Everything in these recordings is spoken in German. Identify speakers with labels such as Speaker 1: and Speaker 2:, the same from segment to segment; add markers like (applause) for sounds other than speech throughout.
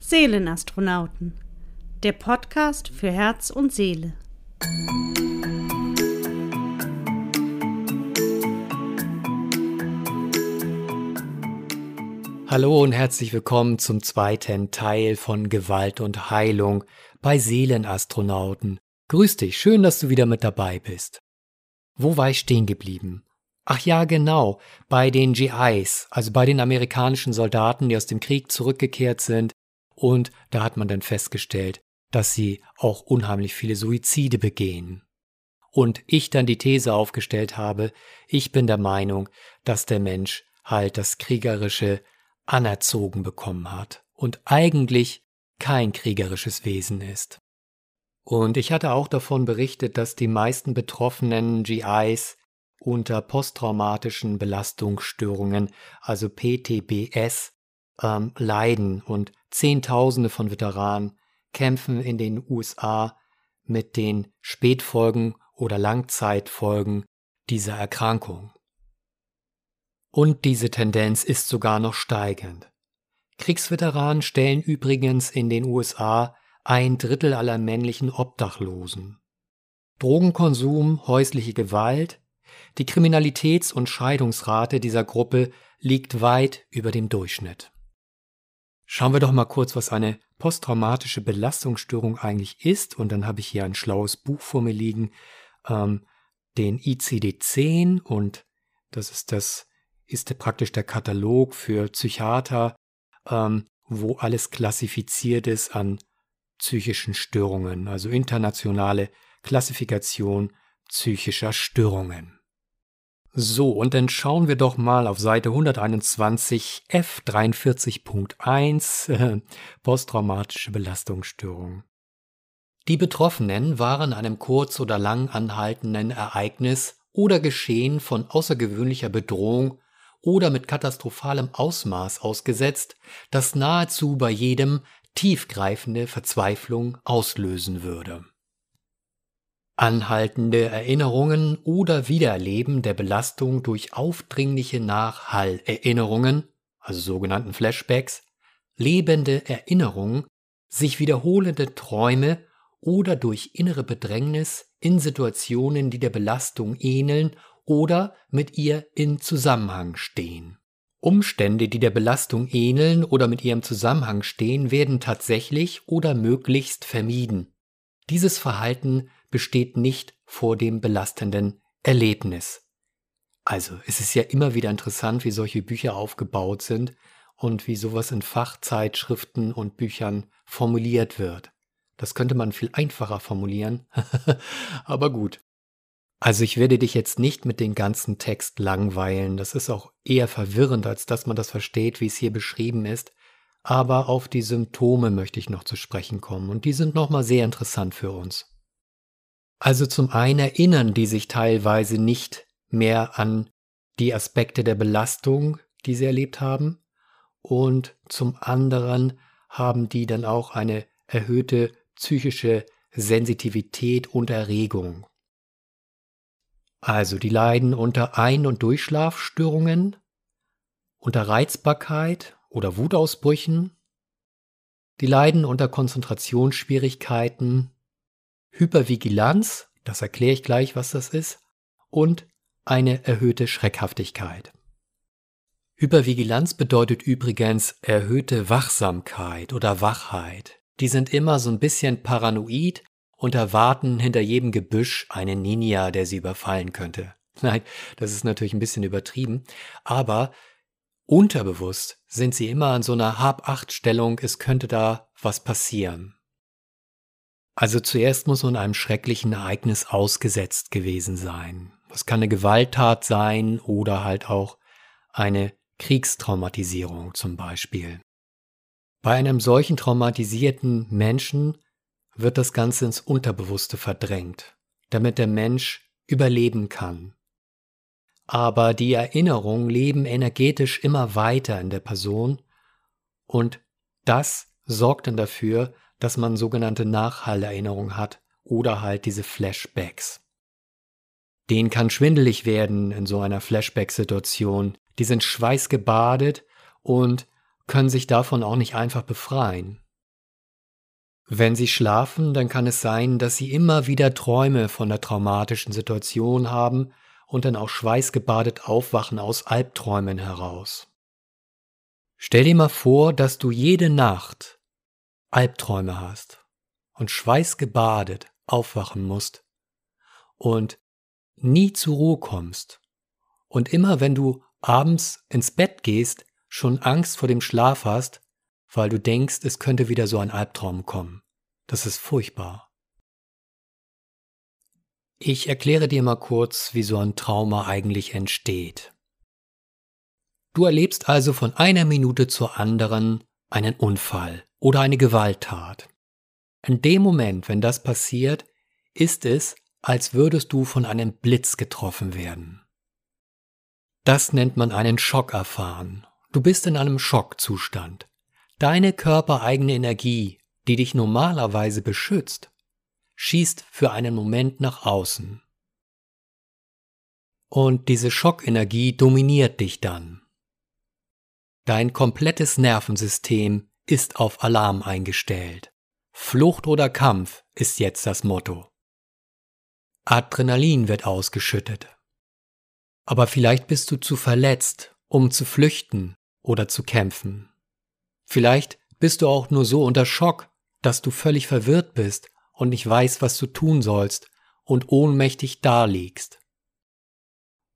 Speaker 1: Seelenastronauten, der Podcast für Herz und Seele.
Speaker 2: Hallo und herzlich willkommen zum zweiten Teil von Gewalt und Heilung bei Seelenastronauten. Grüß dich, schön, dass du wieder mit dabei bist. Wo war ich stehen geblieben? Ach ja, genau, bei den GIs, also bei den amerikanischen Soldaten, die aus dem Krieg zurückgekehrt sind, und da hat man dann festgestellt, dass sie auch unheimlich viele Suizide begehen. Und ich dann die These aufgestellt habe, ich bin der Meinung, dass der Mensch halt das Kriegerische anerzogen bekommen hat und eigentlich kein kriegerisches Wesen ist. Und ich hatte auch davon berichtet, dass die meisten betroffenen GIs unter posttraumatischen Belastungsstörungen, also PTBS, ähm, leiden und Zehntausende von Veteranen kämpfen in den USA mit den Spätfolgen oder Langzeitfolgen dieser Erkrankung. Und diese Tendenz ist sogar noch steigend. Kriegsveteranen stellen übrigens in den USA ein Drittel aller männlichen Obdachlosen. Drogenkonsum, häusliche Gewalt, die Kriminalitäts- und Scheidungsrate dieser Gruppe liegt weit über dem Durchschnitt. Schauen wir doch mal kurz, was eine posttraumatische Belastungsstörung eigentlich ist. Und dann habe ich hier ein schlaues Buch vor mir liegen, ähm, den ICD-10. Und das ist das, ist praktisch der Katalog für Psychiater, ähm, wo alles klassifiziert ist an psychischen Störungen, also internationale Klassifikation psychischer Störungen. So, und dann schauen wir doch mal auf Seite 121 F43.1 äh, posttraumatische Belastungsstörung. Die Betroffenen waren einem kurz oder lang anhaltenden Ereignis oder Geschehen von außergewöhnlicher Bedrohung oder mit katastrophalem Ausmaß ausgesetzt, das nahezu bei jedem tiefgreifende Verzweiflung auslösen würde. Anhaltende Erinnerungen oder Wiedererleben der Belastung durch aufdringliche Nachhallerinnerungen, also sogenannten Flashbacks, lebende Erinnerungen, sich wiederholende Träume oder durch innere Bedrängnis in Situationen, die der Belastung ähneln oder mit ihr in Zusammenhang stehen. Umstände, die der Belastung ähneln oder mit ihrem Zusammenhang stehen, werden tatsächlich oder möglichst vermieden. Dieses Verhalten besteht nicht vor dem belastenden Erlebnis. Also es ist ja immer wieder interessant, wie solche Bücher aufgebaut sind und wie sowas in Fachzeitschriften und Büchern formuliert wird. Das könnte man viel einfacher formulieren, (laughs) aber gut. Also ich werde dich jetzt nicht mit dem ganzen Text langweilen, das ist auch eher verwirrend, als dass man das versteht, wie es hier beschrieben ist, aber auf die Symptome möchte ich noch zu sprechen kommen und die sind nochmal sehr interessant für uns. Also zum einen erinnern die sich teilweise nicht mehr an die Aspekte der Belastung, die sie erlebt haben, und zum anderen haben die dann auch eine erhöhte psychische Sensitivität und Erregung. Also die leiden unter Ein- und Durchschlafstörungen, unter Reizbarkeit oder Wutausbrüchen, die leiden unter Konzentrationsschwierigkeiten, Hypervigilanz, das erkläre ich gleich, was das ist, und eine erhöhte Schreckhaftigkeit. Hypervigilanz bedeutet übrigens erhöhte Wachsamkeit oder Wachheit. Die sind immer so ein bisschen paranoid und erwarten hinter jedem Gebüsch einen Ninja, der sie überfallen könnte. (laughs) Nein, das ist natürlich ein bisschen übertrieben, aber unterbewusst sind sie immer an so einer Hab-Acht-Stellung, es könnte da was passieren. Also zuerst muss man einem schrecklichen Ereignis ausgesetzt gewesen sein. Das kann eine Gewalttat sein oder halt auch eine Kriegstraumatisierung zum Beispiel. Bei einem solchen traumatisierten Menschen wird das Ganze ins Unterbewusste verdrängt, damit der Mensch überleben kann. Aber die Erinnerungen leben energetisch immer weiter in der Person und das sorgt dann dafür, dass man sogenannte Nachhallerinnerung hat oder halt diese Flashbacks. Den kann schwindelig werden in so einer Flashback-Situation. Die sind schweißgebadet und können sich davon auch nicht einfach befreien. Wenn Sie schlafen, dann kann es sein, dass Sie immer wieder Träume von der traumatischen Situation haben und dann auch schweißgebadet aufwachen aus Albträumen heraus. Stell dir mal vor, dass du jede Nacht Albträume hast und schweißgebadet aufwachen musst und nie zur Ruhe kommst und immer wenn du abends ins Bett gehst, schon Angst vor dem Schlaf hast, weil du denkst, es könnte wieder so ein Albtraum kommen. Das ist furchtbar. Ich erkläre dir mal kurz, wie so ein Trauma eigentlich entsteht. Du erlebst also von einer Minute zur anderen einen Unfall oder eine Gewalttat. In dem Moment, wenn das passiert, ist es, als würdest du von einem Blitz getroffen werden. Das nennt man einen Schock erfahren. Du bist in einem Schockzustand. Deine körpereigene Energie, die dich normalerweise beschützt, schießt für einen Moment nach außen. Und diese Schockenergie dominiert dich dann. Dein komplettes Nervensystem ist auf Alarm eingestellt. Flucht oder Kampf ist jetzt das Motto. Adrenalin wird ausgeschüttet. Aber vielleicht bist du zu verletzt, um zu flüchten oder zu kämpfen. Vielleicht bist du auch nur so unter Schock, dass du völlig verwirrt bist und nicht weißt, was du tun sollst und ohnmächtig daliegst.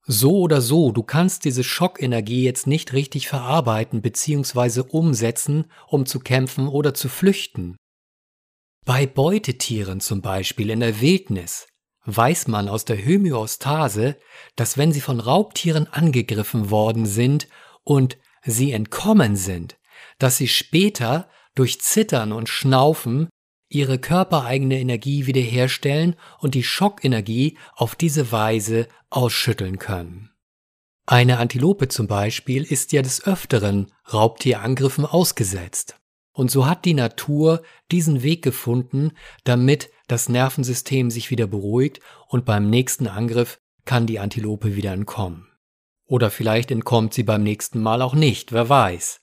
Speaker 2: So oder so, du kannst diese Schockenergie jetzt nicht richtig verarbeiten bzw. umsetzen, um zu kämpfen oder zu flüchten. Bei Beutetieren zum Beispiel in der Wildnis weiß man aus der Homöostase, dass wenn sie von Raubtieren angegriffen worden sind und sie entkommen sind, dass sie später durch Zittern und Schnaufen ihre körpereigene Energie wiederherstellen und die Schockenergie auf diese Weise ausschütteln können. Eine Antilope zum Beispiel ist ja des Öfteren Raubtierangriffen ausgesetzt. Und so hat die Natur diesen Weg gefunden, damit das Nervensystem sich wieder beruhigt und beim nächsten Angriff kann die Antilope wieder entkommen. Oder vielleicht entkommt sie beim nächsten Mal auch nicht, wer weiß.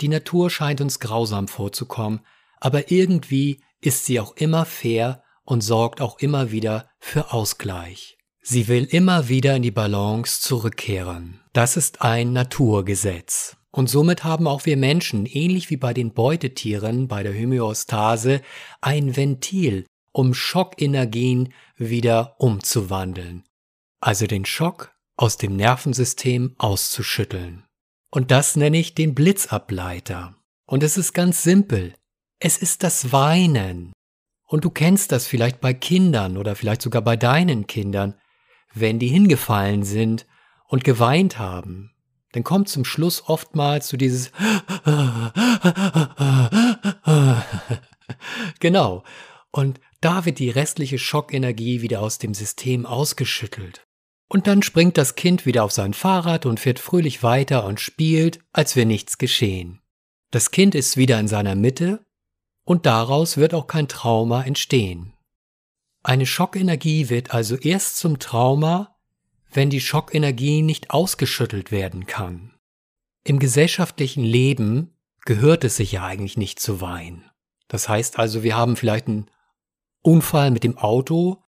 Speaker 2: Die Natur scheint uns grausam vorzukommen, aber irgendwie ist sie auch immer fair und sorgt auch immer wieder für Ausgleich. Sie will immer wieder in die Balance zurückkehren. Das ist ein Naturgesetz. Und somit haben auch wir Menschen, ähnlich wie bei den Beutetieren bei der Homöostase, ein Ventil, um Schockenergien wieder umzuwandeln. Also den Schock aus dem Nervensystem auszuschütteln. Und das nenne ich den Blitzableiter. Und es ist ganz simpel. Es ist das Weinen. Und du kennst das vielleicht bei Kindern oder vielleicht sogar bei deinen Kindern, wenn die hingefallen sind und geweint haben. Dann kommt zum Schluss oftmals so dieses (laughs) Genau. Und da wird die restliche Schockenergie wieder aus dem System ausgeschüttelt. Und dann springt das Kind wieder auf sein Fahrrad und fährt fröhlich weiter und spielt, als wäre nichts geschehen. Das Kind ist wieder in seiner Mitte und daraus wird auch kein Trauma entstehen. Eine Schockenergie wird also erst zum Trauma, wenn die Schockenergie nicht ausgeschüttelt werden kann. Im gesellschaftlichen Leben gehört es sich ja eigentlich nicht zu weinen. Das heißt also, wir haben vielleicht einen Unfall mit dem Auto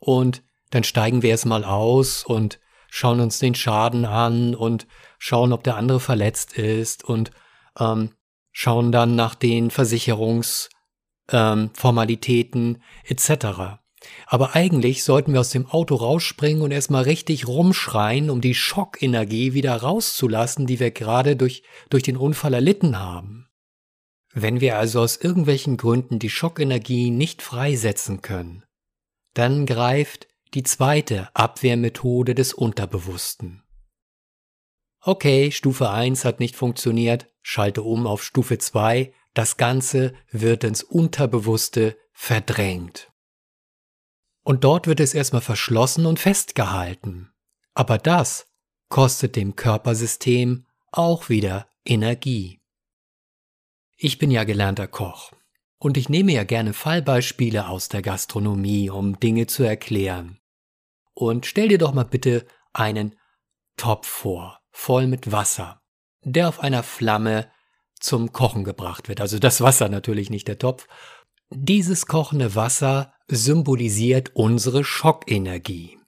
Speaker 2: und dann steigen wir erstmal aus und schauen uns den Schaden an und schauen, ob der andere verletzt ist und ähm, schauen dann nach den Versicherungsformalitäten ähm, etc. Aber eigentlich sollten wir aus dem Auto rausspringen und erstmal richtig rumschreien, um die Schockenergie wieder rauszulassen, die wir gerade durch, durch den Unfall erlitten haben. Wenn wir also aus irgendwelchen Gründen die Schockenergie nicht freisetzen können, dann greift die zweite Abwehrmethode des Unterbewussten. Okay, Stufe 1 hat nicht funktioniert, schalte um auf Stufe 2, das Ganze wird ins Unterbewusste verdrängt. Und dort wird es erstmal verschlossen und festgehalten. Aber das kostet dem Körpersystem auch wieder Energie. Ich bin ja gelernter Koch und ich nehme ja gerne Fallbeispiele aus der Gastronomie, um Dinge zu erklären. Und stell dir doch mal bitte einen Topf vor, voll mit Wasser, der auf einer Flamme zum Kochen gebracht wird. Also das Wasser natürlich, nicht der Topf. dieses kochende Wasser symbolisiert unsere Schockenergie.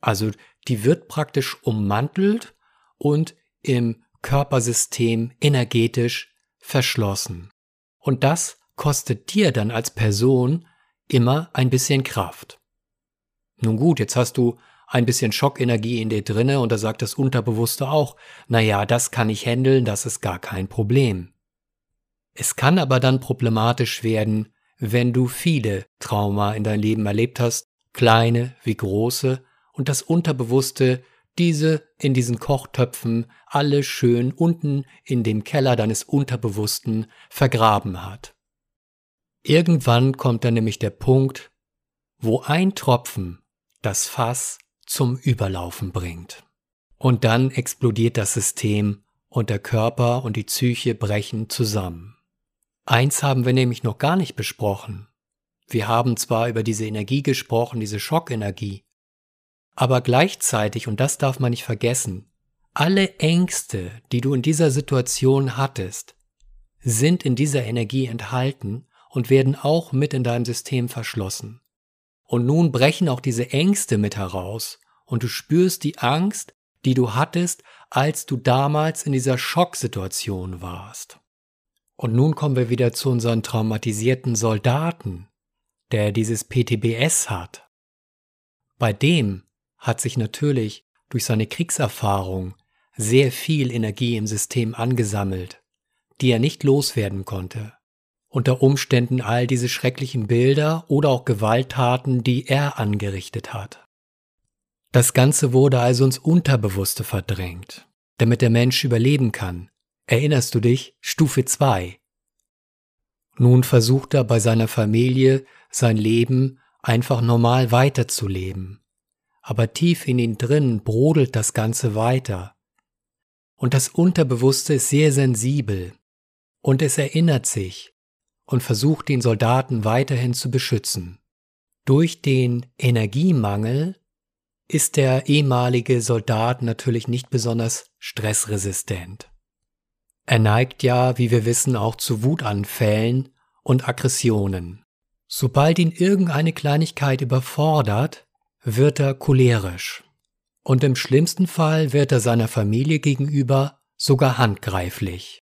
Speaker 2: Also die wird praktisch ummantelt und im Körpersystem energetisch verschlossen. Und das kostet dir dann als Person immer ein bisschen Kraft. Nun gut, jetzt hast du ein bisschen Schockenergie in dir drinne und da sagt das Unterbewusste auch, naja, das kann ich handeln, das ist gar kein Problem. Es kann aber dann problematisch werden, wenn du viele Trauma in dein Leben erlebt hast, kleine wie große, und das Unterbewusste diese in diesen Kochtöpfen alle schön unten in dem Keller deines Unterbewussten vergraben hat. Irgendwann kommt dann nämlich der Punkt, wo ein Tropfen das Fass zum Überlaufen bringt. Und dann explodiert das System und der Körper und die Psyche brechen zusammen. Eins haben wir nämlich noch gar nicht besprochen. Wir haben zwar über diese Energie gesprochen, diese Schockenergie, aber gleichzeitig, und das darf man nicht vergessen, alle Ängste, die du in dieser Situation hattest, sind in dieser Energie enthalten und werden auch mit in deinem System verschlossen. Und nun brechen auch diese Ängste mit heraus und du spürst die Angst, die du hattest, als du damals in dieser Schocksituation warst. Und nun kommen wir wieder zu unseren traumatisierten Soldaten, der dieses PTBS hat. Bei dem hat sich natürlich durch seine Kriegserfahrung sehr viel Energie im System angesammelt, die er nicht loswerden konnte. Unter Umständen all diese schrecklichen Bilder oder auch Gewalttaten, die er angerichtet hat. Das Ganze wurde also ins Unterbewusste verdrängt, damit der Mensch überleben kann. Erinnerst du dich? Stufe 2. Nun versucht er bei seiner Familie sein Leben einfach normal weiterzuleben aber tief in ihn drin brodelt das Ganze weiter. Und das Unterbewusste ist sehr sensibel und es erinnert sich und versucht den Soldaten weiterhin zu beschützen. Durch den Energiemangel ist der ehemalige Soldat natürlich nicht besonders stressresistent. Er neigt ja, wie wir wissen, auch zu Wutanfällen und Aggressionen. Sobald ihn irgendeine Kleinigkeit überfordert, wird er cholerisch. Und im schlimmsten Fall wird er seiner Familie gegenüber sogar handgreiflich.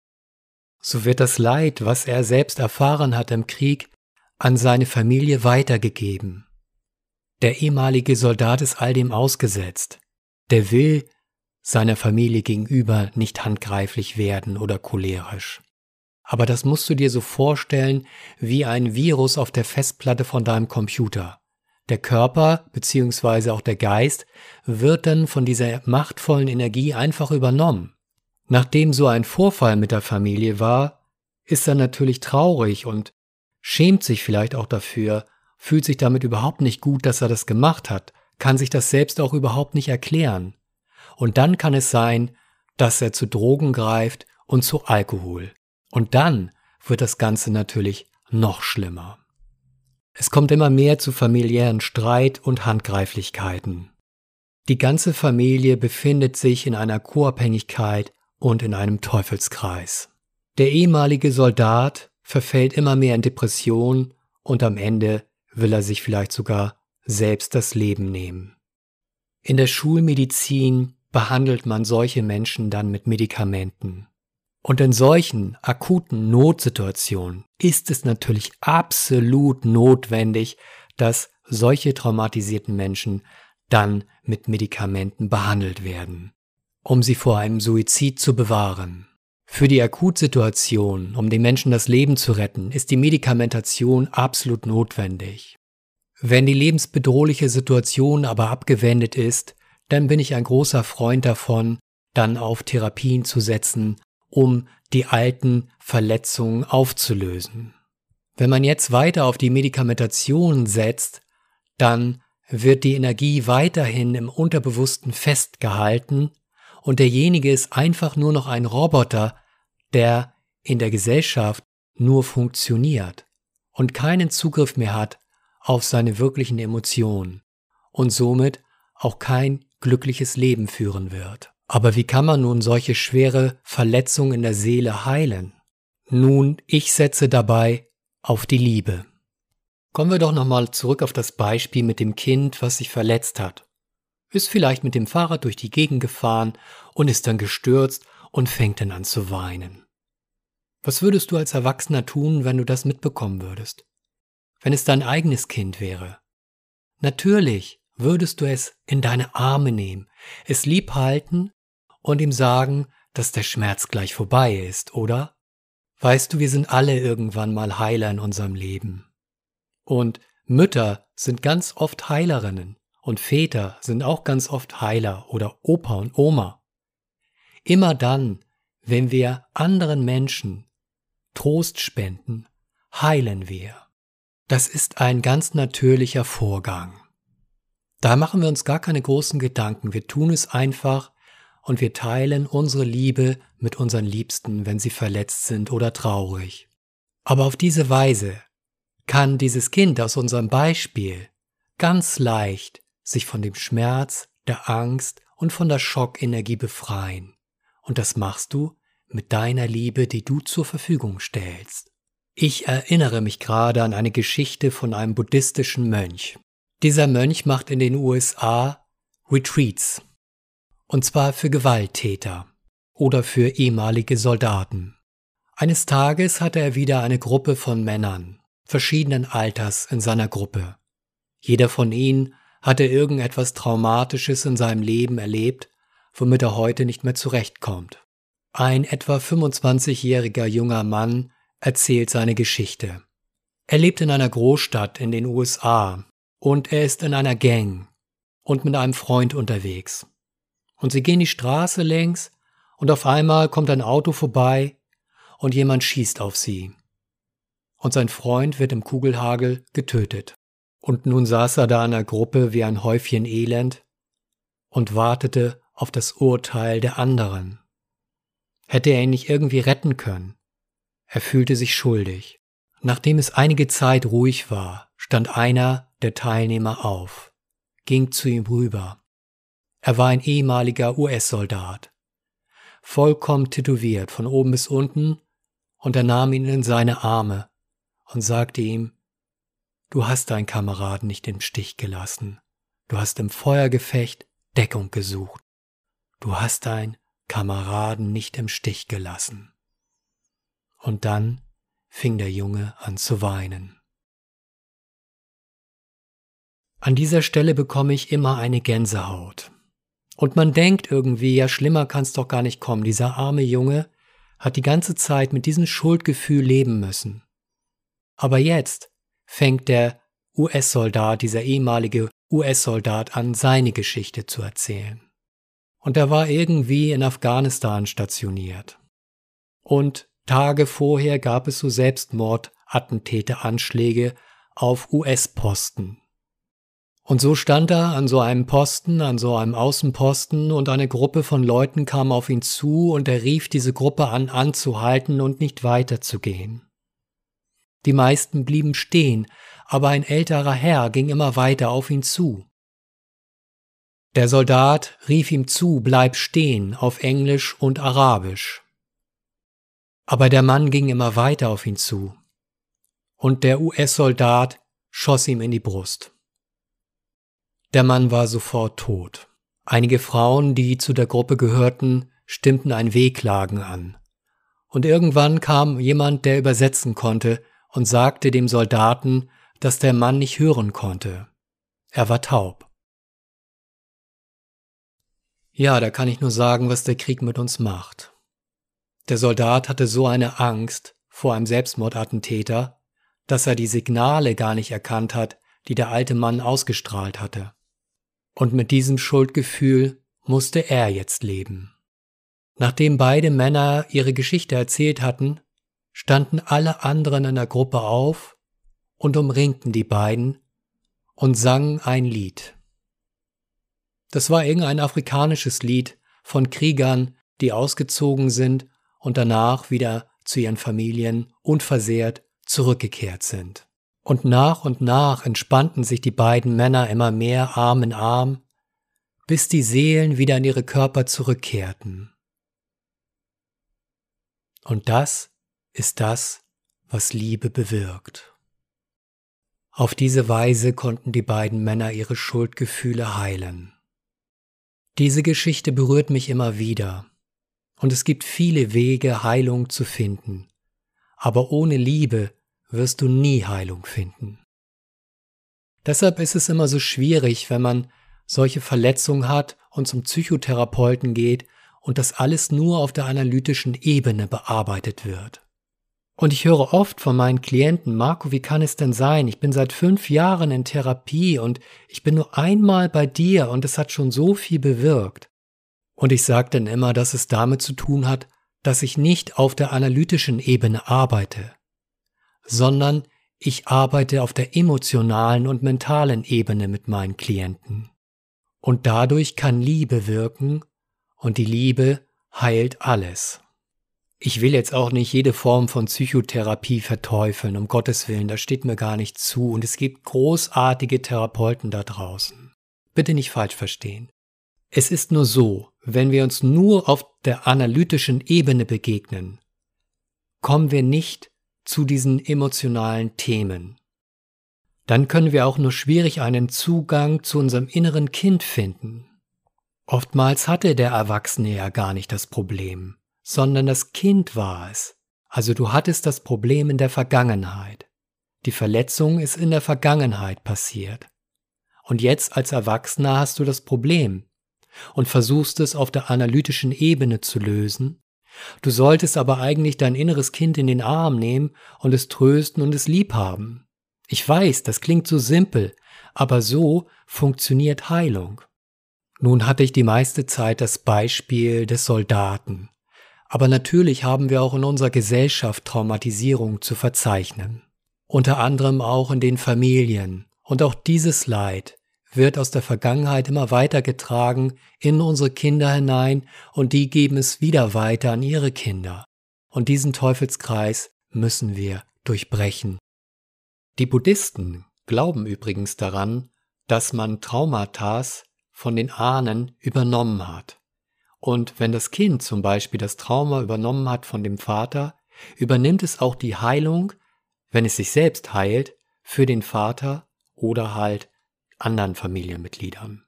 Speaker 2: So wird das Leid, was er selbst erfahren hat im Krieg, an seine Familie weitergegeben. Der ehemalige Soldat ist all dem ausgesetzt. Der will seiner Familie gegenüber nicht handgreiflich werden oder cholerisch. Aber das musst du dir so vorstellen wie ein Virus auf der Festplatte von deinem Computer. Der Körper bzw. auch der Geist wird dann von dieser machtvollen Energie einfach übernommen. Nachdem so ein Vorfall mit der Familie war, ist er natürlich traurig und schämt sich vielleicht auch dafür, fühlt sich damit überhaupt nicht gut, dass er das gemacht hat, kann sich das selbst auch überhaupt nicht erklären. Und dann kann es sein, dass er zu Drogen greift und zu Alkohol. Und dann wird das Ganze natürlich noch schlimmer. Es kommt immer mehr zu familiären Streit und Handgreiflichkeiten. Die ganze Familie befindet sich in einer Co-Abhängigkeit und in einem Teufelskreis. Der ehemalige Soldat verfällt immer mehr in Depression und am Ende will er sich vielleicht sogar selbst das Leben nehmen. In der Schulmedizin behandelt man solche Menschen dann mit Medikamenten. Und in solchen akuten Notsituationen ist es natürlich absolut notwendig, dass solche traumatisierten Menschen dann mit Medikamenten behandelt werden, um sie vor einem Suizid zu bewahren. Für die Akutsituation, um den Menschen das Leben zu retten, ist die Medikamentation absolut notwendig. Wenn die lebensbedrohliche Situation aber abgewendet ist, dann bin ich ein großer Freund davon, dann auf Therapien zu setzen, um die alten Verletzungen aufzulösen. Wenn man jetzt weiter auf die Medikamentation setzt, dann wird die Energie weiterhin im Unterbewussten festgehalten und derjenige ist einfach nur noch ein Roboter, der in der Gesellschaft nur funktioniert und keinen Zugriff mehr hat auf seine wirklichen Emotionen und somit auch kein glückliches Leben führen wird. Aber wie kann man nun solche schwere Verletzungen in der Seele heilen? Nun, ich setze dabei auf die Liebe. Kommen wir doch nochmal zurück auf das Beispiel mit dem Kind, was sich verletzt hat. Ist vielleicht mit dem Fahrrad durch die Gegend gefahren und ist dann gestürzt und fängt dann an zu weinen. Was würdest du als Erwachsener tun, wenn du das mitbekommen würdest? Wenn es dein eigenes Kind wäre? Natürlich würdest du es in deine Arme nehmen, es lieb halten und ihm sagen, dass der Schmerz gleich vorbei ist, oder? Weißt du, wir sind alle irgendwann mal Heiler in unserem Leben. Und Mütter sind ganz oft Heilerinnen und Väter sind auch ganz oft Heiler oder Opa und Oma. Immer dann, wenn wir anderen Menschen Trost spenden, heilen wir. Das ist ein ganz natürlicher Vorgang. Da machen wir uns gar keine großen Gedanken, wir tun es einfach und wir teilen unsere Liebe mit unseren Liebsten, wenn sie verletzt sind oder traurig. Aber auf diese Weise kann dieses Kind aus unserem Beispiel ganz leicht sich von dem Schmerz, der Angst und von der Schockenergie befreien. Und das machst du mit deiner Liebe, die du zur Verfügung stellst. Ich erinnere mich gerade an eine Geschichte von einem buddhistischen Mönch. Dieser Mönch macht in den USA Retreats, und zwar für Gewalttäter oder für ehemalige Soldaten. Eines Tages hatte er wieder eine Gruppe von Männern verschiedenen Alters in seiner Gruppe. Jeder von ihnen hatte irgendetwas Traumatisches in seinem Leben erlebt, womit er heute nicht mehr zurechtkommt. Ein etwa 25-jähriger junger Mann erzählt seine Geschichte. Er lebt in einer Großstadt in den USA und er ist in einer Gang und mit einem Freund unterwegs. Und sie gehen die Straße längs und auf einmal kommt ein Auto vorbei und jemand schießt auf sie. Und sein Freund wird im Kugelhagel getötet. Und nun saß er da in der Gruppe wie ein Häufchen Elend und wartete auf das Urteil der anderen. Hätte er ihn nicht irgendwie retten können? Er fühlte sich schuldig. Nachdem es einige Zeit ruhig war, stand einer der Teilnehmer auf, ging zu ihm rüber. Er war ein ehemaliger US-Soldat, vollkommen tätowiert von oben bis unten, und er nahm ihn in seine Arme und sagte ihm, Du hast deinen Kameraden nicht im Stich gelassen, du hast im Feuergefecht Deckung gesucht, du hast deinen Kameraden nicht im Stich gelassen. Und dann fing der Junge an zu weinen. An dieser Stelle bekomme ich immer eine Gänsehaut. Und man denkt irgendwie, ja schlimmer kann's doch gar nicht kommen. Dieser arme Junge hat die ganze Zeit mit diesem Schuldgefühl leben müssen. Aber jetzt fängt der US-Soldat, dieser ehemalige US-Soldat an, seine Geschichte zu erzählen. Und er war irgendwie in Afghanistan stationiert. Und Tage vorher gab es so Selbstmordattentäteranschläge auf US-Posten. Und so stand er an so einem Posten, an so einem Außenposten, und eine Gruppe von Leuten kam auf ihn zu, und er rief diese Gruppe an, anzuhalten und nicht weiterzugehen. Die meisten blieben stehen, aber ein älterer Herr ging immer weiter auf ihn zu. Der Soldat rief ihm zu, bleib stehen, auf Englisch und Arabisch. Aber der Mann ging immer weiter auf ihn zu, und der US-Soldat schoss ihm in die Brust. Der Mann war sofort tot. Einige Frauen, die zu der Gruppe gehörten, stimmten ein Wehklagen an. Und irgendwann kam jemand, der übersetzen konnte, und sagte dem Soldaten, dass der Mann nicht hören konnte. Er war taub. Ja, da kann ich nur sagen, was der Krieg mit uns macht. Der Soldat hatte so eine Angst vor einem Selbstmordattentäter, dass er die Signale gar nicht erkannt hat, die der alte Mann ausgestrahlt hatte. Und mit diesem Schuldgefühl musste er jetzt leben. Nachdem beide Männer ihre Geschichte erzählt hatten, standen alle anderen in der Gruppe auf und umringten die beiden und sangen ein Lied. Das war irgendein afrikanisches Lied von Kriegern, die ausgezogen sind und danach wieder zu ihren Familien unversehrt zurückgekehrt sind. Und nach und nach entspannten sich die beiden Männer immer mehr Arm in Arm, bis die Seelen wieder in ihre Körper zurückkehrten. Und das ist das, was Liebe bewirkt. Auf diese Weise konnten die beiden Männer ihre Schuldgefühle heilen. Diese Geschichte berührt mich immer wieder, und es gibt viele Wege, Heilung zu finden, aber ohne Liebe wirst du nie Heilung finden. Deshalb ist es immer so schwierig, wenn man solche Verletzungen hat und zum Psychotherapeuten geht und das alles nur auf der analytischen Ebene bearbeitet wird. Und ich höre oft von meinen Klienten, Marco, wie kann es denn sein? Ich bin seit fünf Jahren in Therapie und ich bin nur einmal bei dir und es hat schon so viel bewirkt. Und ich sage dann immer, dass es damit zu tun hat, dass ich nicht auf der analytischen Ebene arbeite, sondern ich arbeite auf der emotionalen und mentalen Ebene mit meinen Klienten. Und dadurch kann Liebe wirken und die Liebe heilt alles. Ich will jetzt auch nicht jede Form von Psychotherapie verteufeln, um Gottes Willen, das steht mir gar nicht zu und es gibt großartige Therapeuten da draußen. Bitte nicht falsch verstehen. Es ist nur so, wenn wir uns nur auf der analytischen Ebene begegnen, kommen wir nicht zu diesen emotionalen Themen. Dann können wir auch nur schwierig einen Zugang zu unserem inneren Kind finden. Oftmals hatte der Erwachsene ja gar nicht das Problem sondern das Kind war es. Also du hattest das Problem in der Vergangenheit. Die Verletzung ist in der Vergangenheit passiert. Und jetzt als Erwachsener hast du das Problem und versuchst es auf der analytischen Ebene zu lösen. Du solltest aber eigentlich dein inneres Kind in den Arm nehmen und es trösten und es lieb haben. Ich weiß, das klingt so simpel, aber so funktioniert Heilung. Nun hatte ich die meiste Zeit das Beispiel des Soldaten. Aber natürlich haben wir auch in unserer Gesellschaft Traumatisierung zu verzeichnen. Unter anderem auch in den Familien. Und auch dieses Leid wird aus der Vergangenheit immer weitergetragen in unsere Kinder hinein und die geben es wieder weiter an ihre Kinder. Und diesen Teufelskreis müssen wir durchbrechen. Die Buddhisten glauben übrigens daran, dass man Traumatas von den Ahnen übernommen hat. Und wenn das Kind zum Beispiel das Trauma übernommen hat von dem Vater, übernimmt es auch die Heilung, wenn es sich selbst heilt, für den Vater oder halt anderen Familienmitgliedern.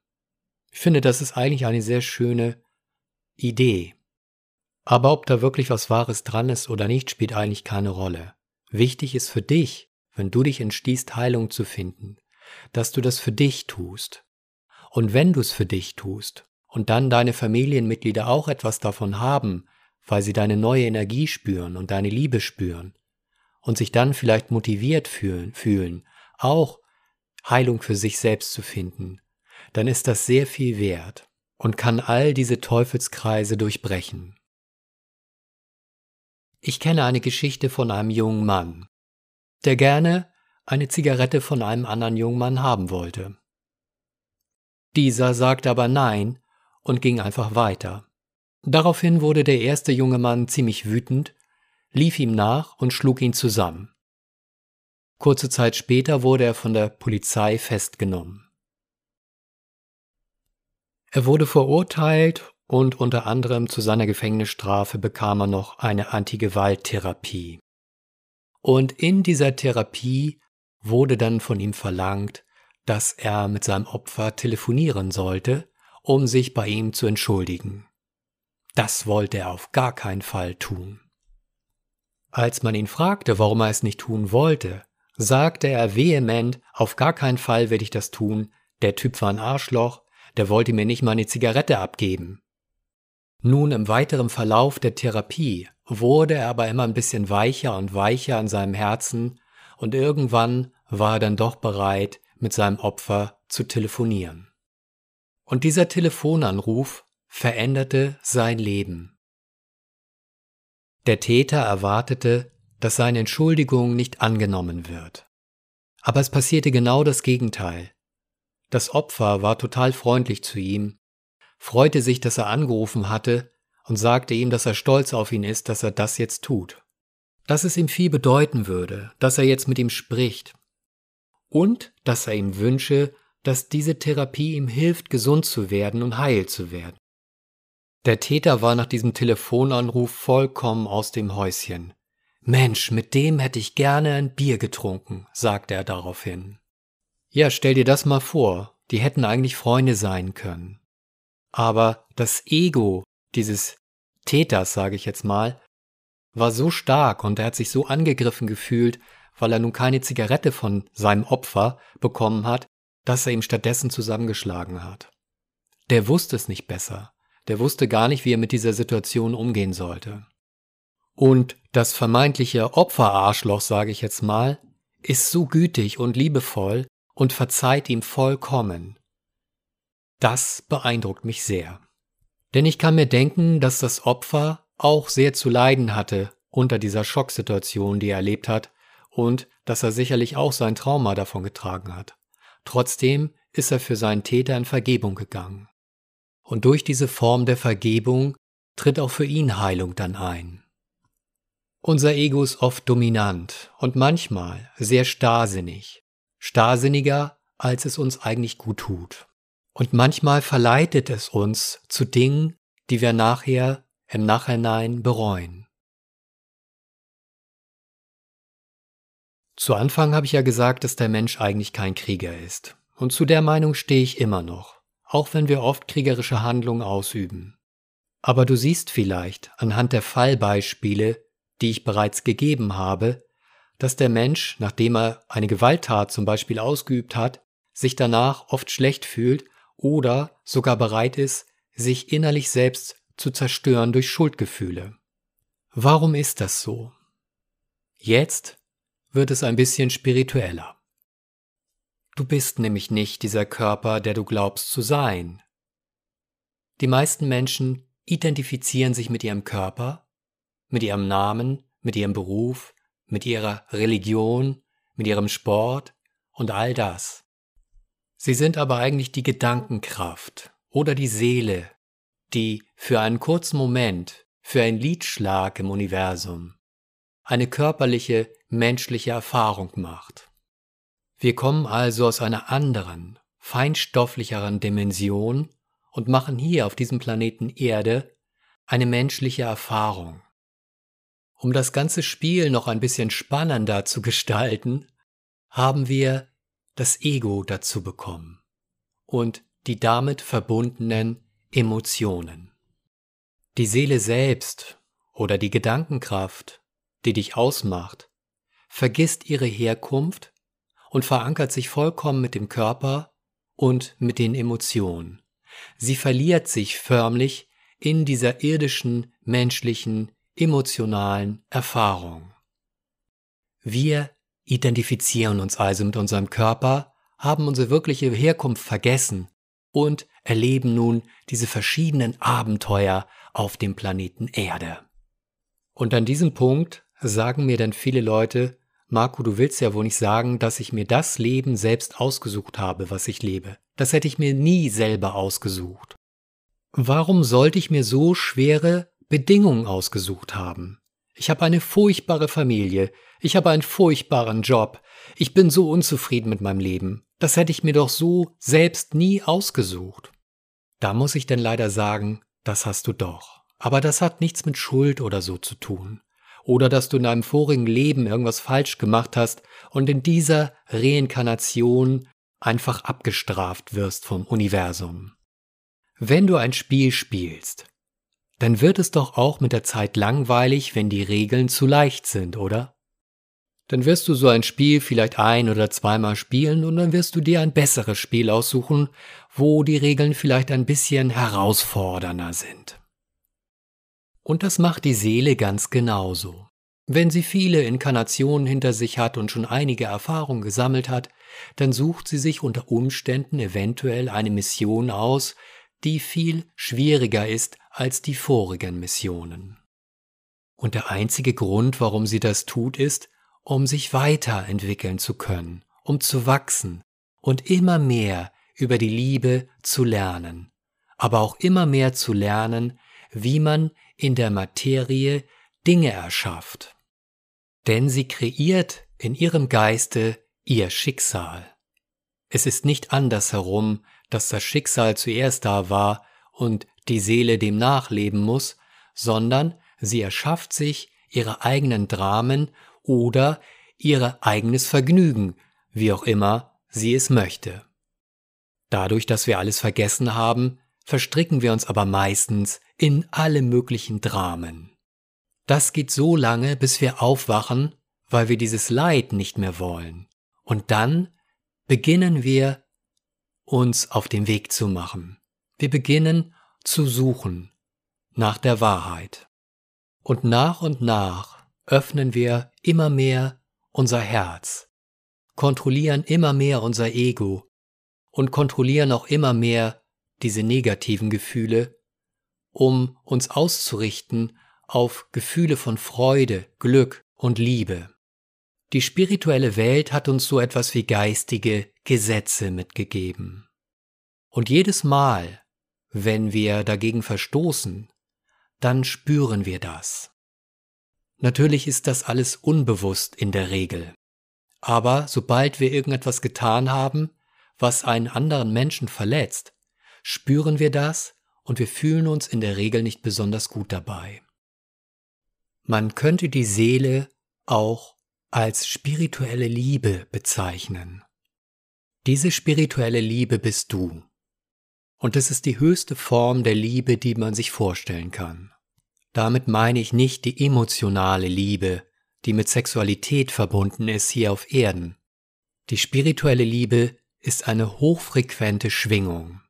Speaker 2: Ich finde, das ist eigentlich eine sehr schöne Idee. Aber ob da wirklich was Wahres dran ist oder nicht, spielt eigentlich keine Rolle. Wichtig ist für dich, wenn du dich entschließt, Heilung zu finden, dass du das für dich tust. Und wenn du es für dich tust, und dann deine Familienmitglieder auch etwas davon haben, weil sie deine neue Energie spüren und deine Liebe spüren und sich dann vielleicht motiviert fühlen, fühlen, auch Heilung für sich selbst zu finden, dann ist das sehr viel wert und kann all diese Teufelskreise durchbrechen. Ich kenne eine Geschichte von einem jungen Mann, der gerne eine Zigarette von einem anderen jungen Mann haben wollte. Dieser sagte aber nein und ging einfach weiter. Daraufhin wurde der erste junge Mann ziemlich wütend, lief ihm nach und schlug ihn zusammen. Kurze Zeit später wurde er von der Polizei festgenommen. Er wurde verurteilt und unter anderem zu seiner Gefängnisstrafe bekam er noch eine Antigewalttherapie. Und in dieser Therapie wurde dann von ihm verlangt, dass er mit seinem Opfer telefonieren sollte, um sich bei ihm zu entschuldigen. Das wollte er auf gar keinen Fall tun. Als man ihn fragte, warum er es nicht tun wollte, sagte er vehement, auf gar keinen Fall werde ich das tun, der Typ war ein Arschloch, der wollte mir nicht mal eine Zigarette abgeben. Nun im weiteren Verlauf der Therapie wurde er aber immer ein bisschen weicher und weicher an seinem Herzen und irgendwann war er dann doch bereit, mit seinem Opfer zu telefonieren. Und dieser Telefonanruf veränderte sein Leben. Der Täter erwartete, dass seine Entschuldigung nicht angenommen wird. Aber es passierte genau das Gegenteil. Das Opfer war total freundlich zu ihm, freute sich, dass er angerufen hatte und sagte ihm, dass er stolz auf ihn ist, dass er das jetzt tut. Dass es ihm viel bedeuten würde, dass er jetzt mit ihm spricht. Und dass er ihm wünsche, dass diese Therapie ihm hilft, gesund zu werden und heil zu werden. Der Täter war nach diesem Telefonanruf vollkommen aus dem Häuschen. Mensch, mit dem hätte ich gerne ein Bier getrunken, sagte er daraufhin. Ja, stell dir das mal vor, die hätten eigentlich Freunde sein können. Aber das Ego dieses Täters, sage ich jetzt mal, war so stark und er hat sich so angegriffen gefühlt, weil er nun keine Zigarette von seinem Opfer bekommen hat, dass er ihm stattdessen zusammengeschlagen hat. Der wusste es nicht besser. Der wusste gar nicht, wie er mit dieser Situation umgehen sollte. Und das vermeintliche Opferarschloch, sage ich jetzt mal, ist so gütig und liebevoll und verzeiht ihm vollkommen. Das beeindruckt mich sehr. Denn ich kann mir denken, dass das Opfer auch sehr zu leiden hatte unter dieser Schocksituation, die er erlebt hat, und dass er sicherlich auch sein Trauma davon getragen hat. Trotzdem ist er für seinen Täter in Vergebung gegangen. Und durch diese Form der Vergebung tritt auch für ihn Heilung dann ein. Unser Ego ist oft dominant und manchmal sehr starrsinnig, starrsinniger, als es uns eigentlich gut tut. Und manchmal verleitet es uns zu Dingen, die wir nachher im Nachhinein bereuen. Zu Anfang habe ich ja gesagt, dass der Mensch eigentlich kein Krieger ist. Und zu der Meinung stehe ich immer noch auch wenn wir oft kriegerische Handlungen ausüben. Aber du siehst vielleicht anhand der Fallbeispiele, die ich bereits gegeben habe, dass der Mensch, nachdem er eine Gewalttat zum Beispiel ausgeübt hat, sich danach oft schlecht fühlt oder sogar bereit ist, sich innerlich selbst zu zerstören durch Schuldgefühle. Warum ist das so? Jetzt wird es ein bisschen spiritueller. Du bist nämlich nicht dieser Körper, der du glaubst zu sein. Die meisten Menschen identifizieren sich mit ihrem Körper, mit ihrem Namen, mit ihrem Beruf, mit ihrer Religion, mit ihrem Sport und all das. Sie sind aber eigentlich die Gedankenkraft oder die Seele, die für einen kurzen Moment, für einen Liedschlag im Universum, eine körperliche, menschliche Erfahrung macht. Wir kommen also aus einer anderen, feinstofflicheren Dimension und machen hier auf diesem Planeten Erde eine menschliche Erfahrung. Um das ganze Spiel noch ein bisschen spannender zu gestalten, haben wir das Ego dazu bekommen und die damit verbundenen Emotionen. Die Seele selbst oder die Gedankenkraft, die dich ausmacht, vergisst ihre Herkunft und verankert sich vollkommen mit dem Körper und mit den Emotionen. Sie verliert sich förmlich in dieser irdischen, menschlichen, emotionalen Erfahrung. Wir identifizieren uns also mit unserem Körper, haben unsere wirkliche Herkunft vergessen und erleben nun diese verschiedenen Abenteuer auf dem Planeten Erde. Und an diesem Punkt sagen mir dann viele Leute, Marco, du willst ja wohl nicht sagen, dass ich mir das Leben selbst ausgesucht habe, was ich lebe. Das hätte ich mir nie selber ausgesucht. Warum sollte ich mir so schwere Bedingungen ausgesucht haben? Ich habe eine furchtbare Familie, ich habe einen furchtbaren Job, ich bin so unzufrieden mit meinem Leben. Das hätte ich mir doch so selbst nie ausgesucht. Da muss ich denn leider sagen, das hast du doch. Aber das hat nichts mit Schuld oder so zu tun oder dass du in deinem vorigen Leben irgendwas falsch gemacht hast und in dieser Reinkarnation einfach abgestraft wirst vom Universum. Wenn du ein Spiel spielst, dann wird es doch auch mit der Zeit langweilig, wenn die Regeln zu leicht sind, oder? Dann wirst du so ein Spiel vielleicht ein oder zweimal spielen und dann wirst du dir ein besseres Spiel aussuchen, wo die Regeln vielleicht ein bisschen herausfordernder sind. Und das macht die Seele ganz genauso. Wenn sie viele Inkarnationen hinter sich hat und schon einige Erfahrungen gesammelt hat, dann sucht sie sich unter Umständen eventuell eine Mission aus, die viel schwieriger ist als die vorigen Missionen. Und der einzige Grund, warum sie das tut, ist, um sich weiterentwickeln zu können, um zu wachsen und immer mehr über die Liebe zu lernen, aber auch immer mehr zu lernen, wie man in der Materie Dinge erschafft. Denn sie kreiert in ihrem Geiste ihr Schicksal. Es ist nicht andersherum, dass das Schicksal zuerst da war und die Seele dem nachleben muss, sondern sie erschafft sich ihre eigenen Dramen oder ihr eigenes Vergnügen, wie auch immer sie es möchte. Dadurch, dass wir alles vergessen haben, verstricken wir uns aber meistens in alle möglichen Dramen. Das geht so lange, bis wir aufwachen, weil wir dieses Leid nicht mehr wollen. Und dann beginnen wir uns auf den Weg zu machen. Wir beginnen zu suchen nach der Wahrheit. Und nach und nach öffnen wir immer mehr unser Herz, kontrollieren immer mehr unser Ego und kontrollieren auch immer mehr diese negativen Gefühle, um uns auszurichten auf Gefühle von Freude, Glück und Liebe. Die spirituelle Welt hat uns so etwas wie geistige Gesetze mitgegeben. Und jedes Mal, wenn wir dagegen verstoßen, dann spüren wir das. Natürlich ist das alles unbewusst in der Regel. Aber sobald wir irgendetwas getan haben, was einen anderen Menschen verletzt, spüren wir das und wir fühlen uns in der Regel nicht besonders gut dabei. Man könnte die Seele auch als spirituelle Liebe bezeichnen. Diese spirituelle Liebe bist du. Und es ist die höchste Form der Liebe, die man sich vorstellen kann. Damit meine ich nicht die emotionale Liebe, die mit Sexualität verbunden ist hier auf Erden. Die spirituelle Liebe ist eine hochfrequente Schwingung.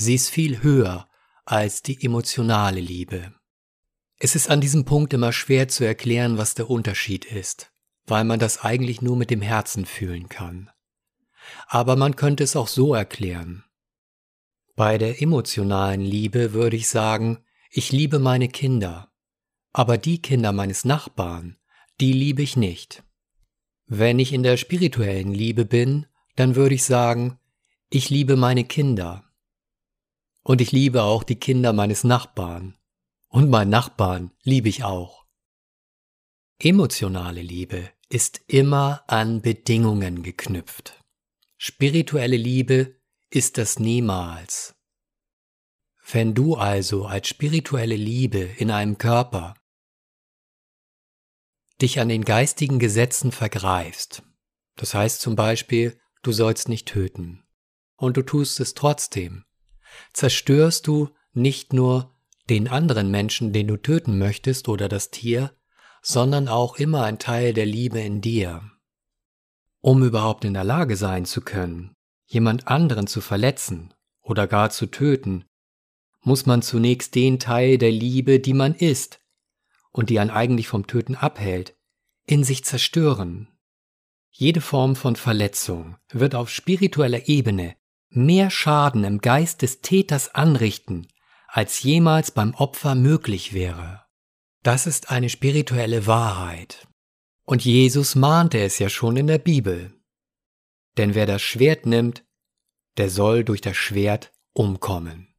Speaker 2: Sie ist viel höher als die emotionale Liebe. Es ist an diesem Punkt immer schwer zu erklären, was der Unterschied ist, weil man das eigentlich nur mit dem Herzen fühlen kann. Aber man könnte es auch so erklären. Bei der emotionalen Liebe würde ich sagen, ich liebe meine Kinder, aber die Kinder meines Nachbarn, die liebe ich nicht. Wenn ich in der spirituellen Liebe bin, dann würde ich sagen, ich liebe meine Kinder. Und ich liebe auch die Kinder meines Nachbarn. Und meinen Nachbarn liebe ich auch. Emotionale Liebe ist immer an Bedingungen geknüpft. Spirituelle Liebe ist das niemals. Wenn du also als spirituelle Liebe in einem Körper dich an den geistigen Gesetzen vergreifst, das heißt zum Beispiel, du sollst nicht töten. Und du tust es trotzdem. Zerstörst du nicht nur den anderen Menschen, den du töten möchtest oder das Tier, sondern auch immer ein Teil der Liebe in dir. Um überhaupt in der Lage sein zu können, jemand anderen zu verletzen oder gar zu töten, muss man zunächst den Teil der Liebe, die man ist und die einen eigentlich vom Töten abhält, in sich zerstören. Jede Form von Verletzung wird auf spiritueller Ebene mehr Schaden im Geist des Täters anrichten, als jemals beim Opfer möglich wäre. Das ist eine spirituelle Wahrheit. Und Jesus mahnte es ja schon in der Bibel. Denn wer das Schwert nimmt, der soll durch das Schwert umkommen.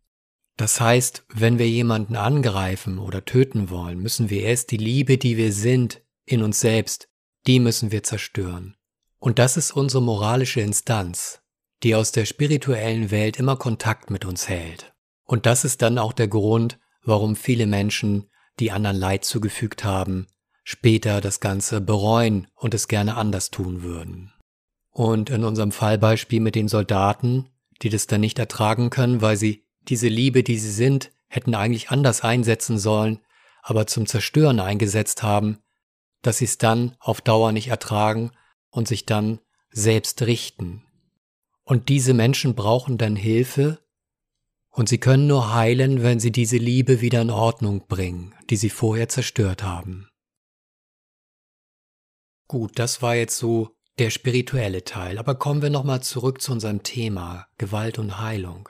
Speaker 2: Das heißt, wenn wir jemanden angreifen oder töten wollen, müssen wir erst die Liebe, die wir sind, in uns selbst, die müssen wir zerstören. Und das ist unsere moralische Instanz, die aus der spirituellen Welt immer Kontakt mit uns hält. Und das ist dann auch der Grund, warum viele Menschen, die anderen Leid zugefügt haben, später das Ganze bereuen und es gerne anders tun würden. Und in unserem Fallbeispiel mit den Soldaten, die das dann nicht ertragen können, weil sie diese Liebe, die sie sind, hätten eigentlich anders einsetzen sollen, aber zum Zerstören eingesetzt haben, dass sie es dann auf Dauer nicht ertragen und sich dann selbst richten. Und diese Menschen brauchen dann Hilfe und sie können nur heilen, wenn sie diese Liebe wieder in Ordnung bringen, die sie vorher zerstört haben. Gut, das war jetzt so der spirituelle Teil, aber kommen wir nochmal zurück zu unserem Thema Gewalt und Heilung.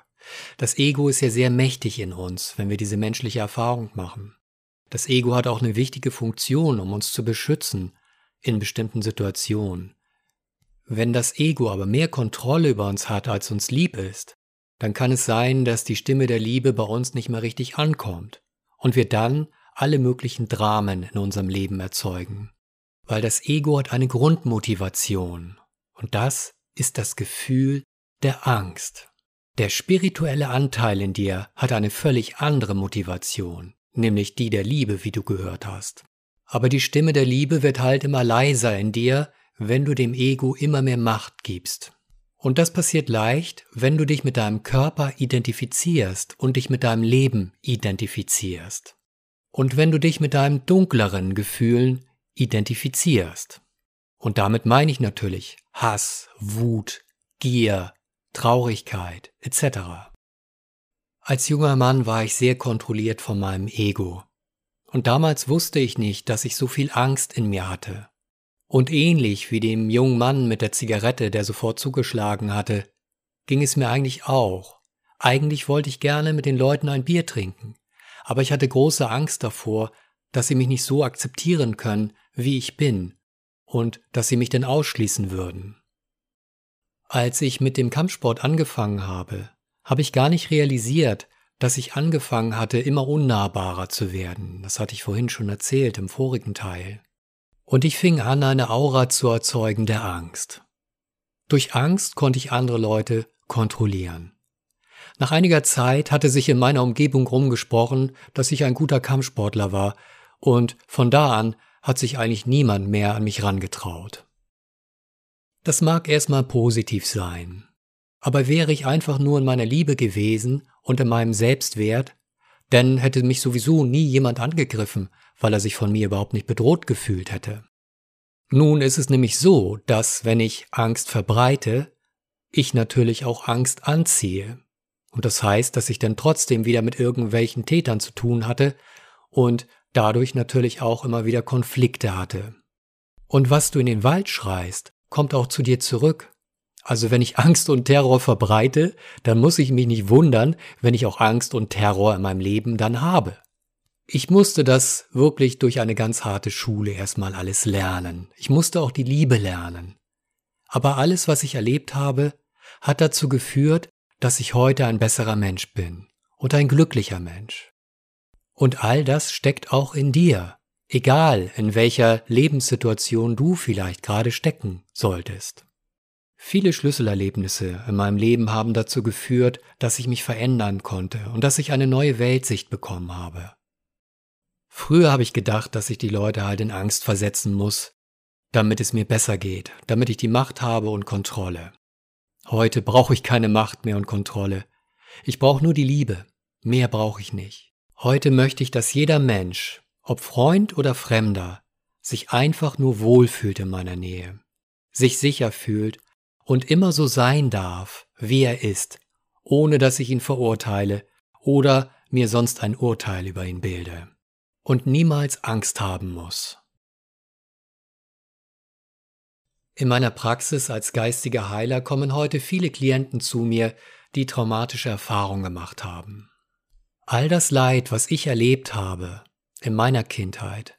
Speaker 2: Das Ego ist ja sehr mächtig in uns, wenn wir diese menschliche Erfahrung machen. Das Ego hat auch eine wichtige Funktion, um uns zu beschützen in bestimmten Situationen. Wenn das Ego aber mehr Kontrolle über uns hat, als uns lieb ist, dann kann es sein, dass die Stimme der Liebe bei uns nicht mehr richtig ankommt und wir dann alle möglichen Dramen in unserem Leben erzeugen. Weil das Ego hat eine Grundmotivation und das ist das Gefühl der Angst. Der spirituelle Anteil in dir hat eine völlig andere Motivation, nämlich die der Liebe, wie du gehört hast. Aber die Stimme der Liebe wird halt immer leiser in dir, wenn du dem Ego immer mehr Macht gibst. Und das passiert leicht, wenn du dich mit deinem Körper identifizierst und dich mit deinem Leben identifizierst. Und wenn du dich mit deinen dunkleren Gefühlen identifizierst. Und damit meine ich natürlich Hass, Wut, Gier, Traurigkeit etc. Als junger Mann war ich sehr kontrolliert von meinem Ego. Und damals wusste ich nicht, dass ich so viel Angst in mir hatte. Und ähnlich wie dem jungen Mann mit der Zigarette, der sofort zugeschlagen hatte, ging es mir eigentlich auch. Eigentlich wollte ich gerne mit den Leuten ein Bier trinken, aber ich hatte große Angst davor, dass sie mich nicht so akzeptieren können, wie ich bin, und dass sie mich denn ausschließen würden. Als ich mit dem Kampfsport angefangen habe, habe ich gar nicht realisiert, dass ich angefangen hatte, immer unnahbarer zu werden. Das hatte ich vorhin schon erzählt im vorigen Teil und ich fing an, eine Aura zu erzeugen der Angst. Durch Angst konnte ich andere Leute kontrollieren. Nach einiger Zeit hatte sich in meiner Umgebung rumgesprochen, dass ich ein guter Kampfsportler war, und von da an hat sich eigentlich niemand mehr an mich rangetraut. Das mag erstmal positiv sein, aber wäre ich einfach nur in meiner Liebe gewesen und in meinem Selbstwert, denn hätte mich sowieso nie jemand angegriffen, weil er sich von mir überhaupt nicht bedroht gefühlt hätte. Nun ist es nämlich so, dass wenn ich Angst verbreite, ich natürlich auch Angst anziehe. Und das heißt, dass ich dann trotzdem wieder mit irgendwelchen Tätern zu tun hatte und dadurch natürlich auch immer wieder Konflikte hatte. Und was du in den Wald schreist, kommt auch zu dir zurück. Also wenn ich Angst und Terror verbreite, dann muss ich mich nicht wundern, wenn ich auch Angst und Terror in meinem Leben dann habe. Ich musste das wirklich durch eine ganz harte Schule erstmal alles lernen. Ich musste auch die Liebe lernen. Aber alles, was ich erlebt habe, hat dazu geführt, dass ich heute ein besserer Mensch bin und ein glücklicher Mensch. Und all das steckt auch in dir, egal in welcher Lebenssituation du vielleicht gerade stecken solltest. Viele Schlüsselerlebnisse in meinem Leben haben dazu geführt, dass ich mich verändern konnte und dass ich eine neue Weltsicht bekommen habe. Früher habe ich gedacht, dass ich die Leute halt in Angst versetzen muss, damit es mir besser geht, damit ich die Macht habe und Kontrolle. Heute brauche ich keine Macht mehr und Kontrolle. Ich brauche nur die Liebe. Mehr brauche ich nicht. Heute möchte ich, dass jeder Mensch, ob Freund oder Fremder, sich einfach nur wohlfühlt in meiner Nähe, sich sicher fühlt und immer so sein darf, wie er ist, ohne dass ich ihn verurteile oder mir sonst ein Urteil über ihn bilde und niemals Angst haben muss. In meiner Praxis als geistiger Heiler kommen heute viele Klienten zu mir, die traumatische Erfahrungen gemacht haben. All das Leid, was ich erlebt habe in meiner Kindheit,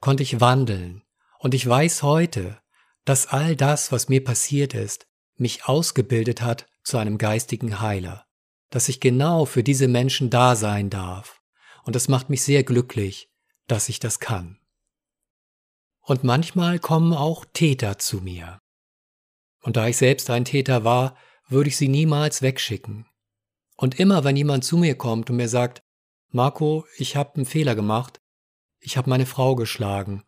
Speaker 2: konnte ich wandeln, und ich weiß heute, dass all das, was mir passiert ist, mich ausgebildet hat zu einem geistigen Heiler, dass ich genau für diese Menschen da sein darf. Und das macht mich sehr glücklich, dass ich das kann. Und manchmal kommen auch Täter zu mir. Und da ich selbst ein Täter war, würde ich sie niemals wegschicken. Und immer wenn jemand zu mir kommt und mir sagt, Marco, ich habe einen Fehler gemacht, ich habe meine Frau geschlagen,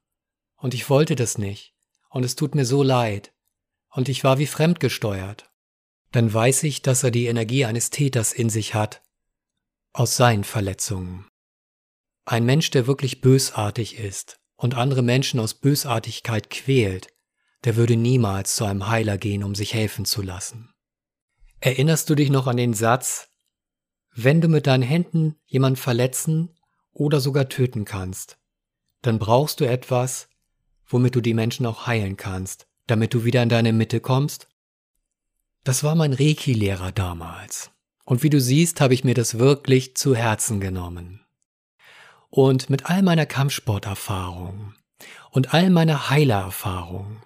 Speaker 2: und ich wollte das nicht, und es tut mir so leid, und ich war wie fremdgesteuert, dann weiß ich, dass er die Energie eines Täters in sich hat, aus seinen Verletzungen. Ein Mensch, der wirklich bösartig ist und andere Menschen aus Bösartigkeit quält, der würde niemals zu einem Heiler gehen, um sich helfen zu lassen. Erinnerst du dich noch an den Satz, wenn du mit deinen Händen jemand verletzen oder sogar töten kannst, dann brauchst du etwas, womit du die Menschen auch heilen kannst, damit du wieder in deine Mitte kommst? Das war mein Reiki-Lehrer damals. Und wie du siehst, habe ich mir das wirklich zu Herzen genommen. Und mit all meiner Kampfsporterfahrung und all meiner Heilererfahrung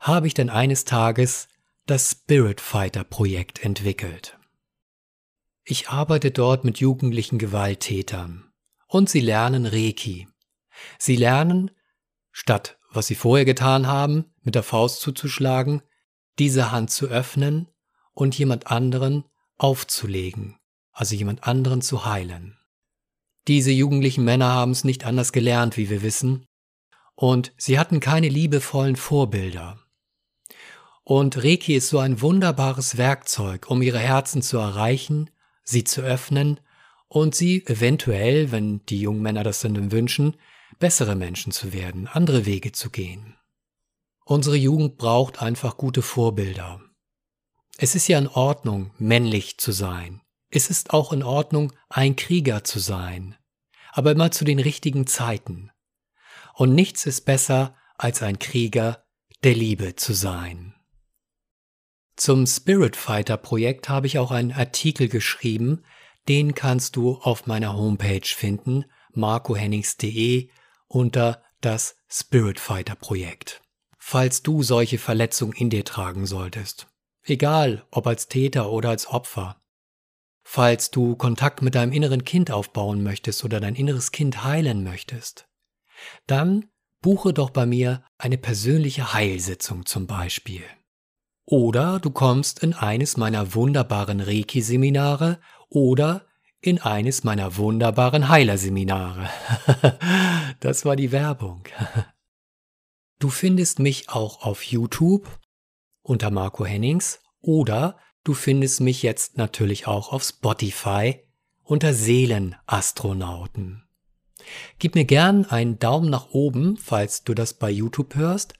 Speaker 2: habe ich dann eines Tages das Spirit Fighter Projekt entwickelt. Ich arbeite dort mit jugendlichen Gewalttätern und sie lernen Reiki. Sie lernen, statt was sie vorher getan haben, mit der Faust zuzuschlagen, diese Hand zu öffnen und jemand anderen aufzulegen, also jemand anderen zu heilen. Diese jugendlichen Männer haben es nicht anders gelernt, wie wir wissen, und sie hatten keine liebevollen Vorbilder. Und Reiki ist so ein wunderbares Werkzeug, um ihre Herzen zu erreichen, sie zu öffnen und sie eventuell, wenn die jungen Männer das denn wünschen, bessere Menschen zu werden, andere Wege zu gehen. Unsere Jugend braucht einfach gute Vorbilder. Es ist ja in Ordnung, männlich zu sein. Es ist auch in Ordnung, ein Krieger zu sein. Aber immer zu den richtigen Zeiten. Und nichts ist besser, als ein Krieger der Liebe zu sein. Zum Spirit Fighter Projekt habe ich auch einen Artikel geschrieben, den kannst du auf meiner Homepage finden, marcohennings.de unter das Spirit Fighter Projekt. Falls du solche Verletzungen in dir tragen solltest, egal ob als Täter oder als Opfer, falls du Kontakt mit deinem inneren Kind aufbauen möchtest oder dein inneres Kind heilen möchtest, dann buche doch bei mir eine persönliche Heilsitzung zum Beispiel. Oder du kommst in eines meiner wunderbaren Reiki-Seminare oder in eines meiner wunderbaren Heilerseminare. (laughs) das war die Werbung. Du findest mich auch auf YouTube unter Marco Hennings oder du findest mich jetzt natürlich auch auf Spotify unter Seelenastronauten. Gib mir gern einen Daumen nach oben, falls du das bei YouTube hörst.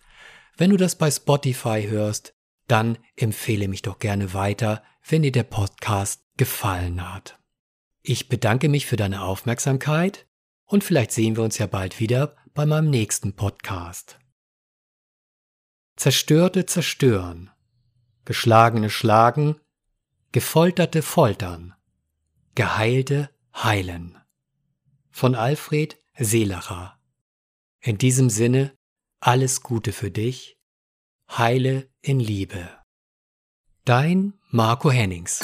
Speaker 2: Wenn du das bei Spotify hörst, dann empfehle mich doch gerne weiter, wenn dir der Podcast gefallen hat. Ich bedanke mich für deine Aufmerksamkeit und vielleicht sehen wir uns ja bald wieder bei meinem nächsten Podcast. Zerstörte zerstören, geschlagene schlagen, gefolterte foltern, geheilte heilen. Von Alfred Seelacher. In diesem Sinne alles Gute für dich Heile in Liebe. Dein Marco Hennings.